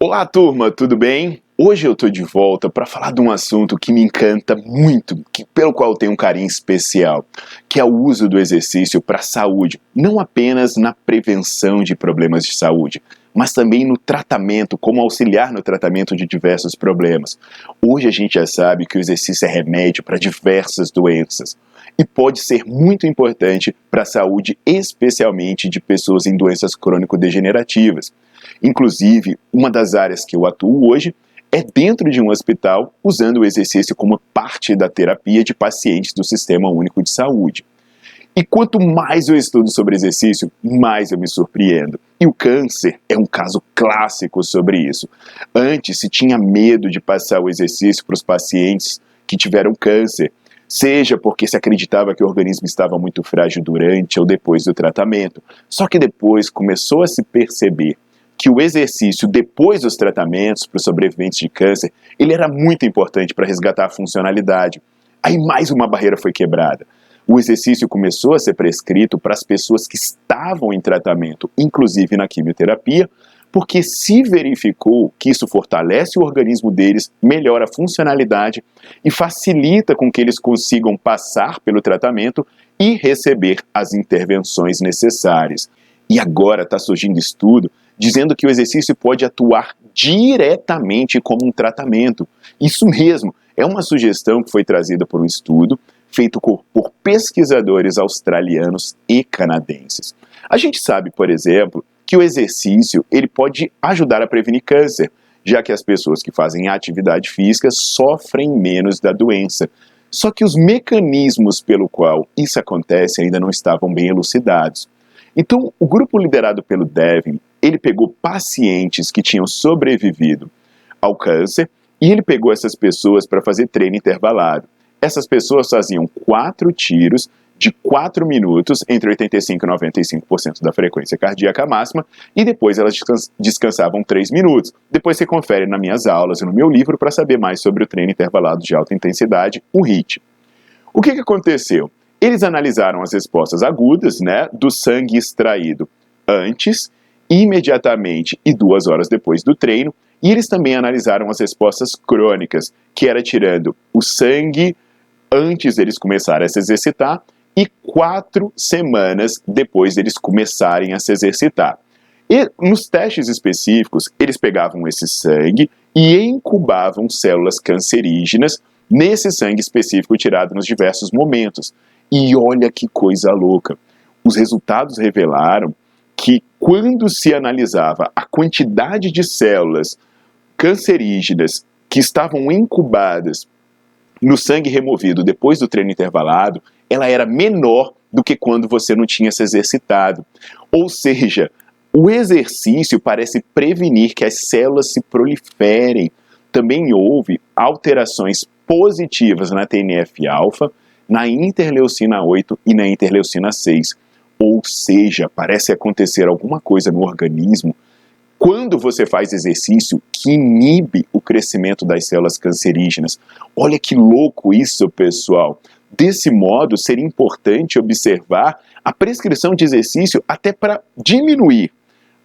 Olá, turma, tudo bem? Hoje eu tô de volta para falar de um assunto que me encanta muito, que pelo qual eu tenho um carinho especial, que é o uso do exercício para a saúde, não apenas na prevenção de problemas de saúde, mas também no tratamento, como auxiliar no tratamento de diversos problemas. Hoje a gente já sabe que o exercício é remédio para diversas doenças e pode ser muito importante para a saúde, especialmente de pessoas em doenças crônico-degenerativas. Inclusive, uma das áreas que eu atuo hoje é dentro de um hospital, usando o exercício como parte da terapia de pacientes do Sistema Único de Saúde. E quanto mais eu estudo sobre exercício, mais eu me surpreendo. E o câncer é um caso clássico sobre isso. Antes se tinha medo de passar o exercício para os pacientes que tiveram câncer, seja porque se acreditava que o organismo estava muito frágil durante ou depois do tratamento. Só que depois começou a se perceber que o exercício depois dos tratamentos para os sobreviventes de câncer, ele era muito importante para resgatar a funcionalidade. Aí mais uma barreira foi quebrada. O exercício começou a ser prescrito para as pessoas que estavam em tratamento, inclusive na quimioterapia, porque se verificou que isso fortalece o organismo deles, melhora a funcionalidade e facilita com que eles consigam passar pelo tratamento e receber as intervenções necessárias. E agora está surgindo estudo dizendo que o exercício pode atuar diretamente como um tratamento. Isso mesmo, é uma sugestão que foi trazida por um estudo feito por, pesquisadores australianos e canadenses. A gente sabe, por exemplo, que o exercício ele pode ajudar a prevenir câncer, já que as pessoas que fazem atividade física sofrem menos da doença. Só que os mecanismos pelo qual isso acontece ainda não estavam bem elucidados. Então, o grupo liderado pelo Devin, ele pegou pacientes que tinham sobrevivido ao câncer e ele pegou essas pessoas para fazer treino intervalado. Essas pessoas faziam quatro tiros de 4 minutos, entre 85% e 95% da frequência cardíaca máxima, e depois elas descansavam 3 minutos. Depois você confere nas minhas aulas e no meu livro para saber mais sobre o treino intervalado de alta intensidade, o HIIT. O que, que aconteceu? Eles analisaram as respostas agudas né, do sangue extraído antes, imediatamente e duas horas depois do treino, e eles também analisaram as respostas crônicas, que era tirando o sangue antes deles começarem a se exercitar e quatro semanas depois deles começarem a se exercitar. E nos testes específicos, eles pegavam esse sangue e incubavam células cancerígenas nesse sangue específico tirado nos diversos momentos. E olha que coisa louca. Os resultados revelaram que quando se analisava a quantidade de células cancerígenas que estavam incubadas no sangue removido depois do treino intervalado, ela era menor do que quando você não tinha se exercitado. Ou seja, o exercício parece prevenir que as células se proliferem. Também houve alterações positivas na TNF-alfa, na interleucina 8 e na interleucina 6. Ou seja, parece acontecer alguma coisa no organismo quando você faz exercício que inibe o crescimento das células cancerígenas. Olha que louco isso, pessoal. Desse modo, seria importante observar a prescrição de exercício até para diminuir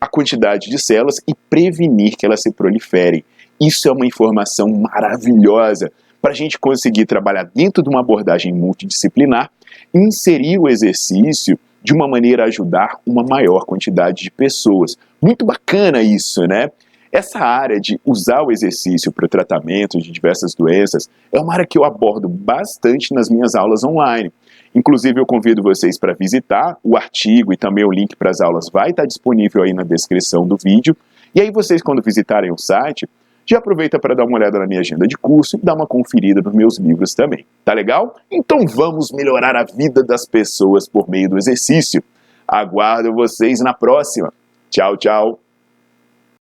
a quantidade de células e prevenir que elas se proliferem. Isso é uma informação maravilhosa para a gente conseguir trabalhar dentro de uma abordagem multidisciplinar, inserir o exercício de uma maneira a ajudar uma maior quantidade de pessoas. Muito bacana isso, né? Essa área de usar o exercício para o tratamento de diversas doenças é uma área que eu abordo bastante nas minhas aulas online. Inclusive, eu convido vocês para visitar o artigo e também o link para as aulas vai estar disponível aí na descrição do vídeo. E aí vocês, quando visitarem o site, já aproveita para dar uma olhada na minha agenda de curso e dar uma conferida nos meus livros também. Tá legal? Então vamos melhorar a vida das pessoas por meio do exercício. Aguardo vocês na próxima. Tchau, tchau.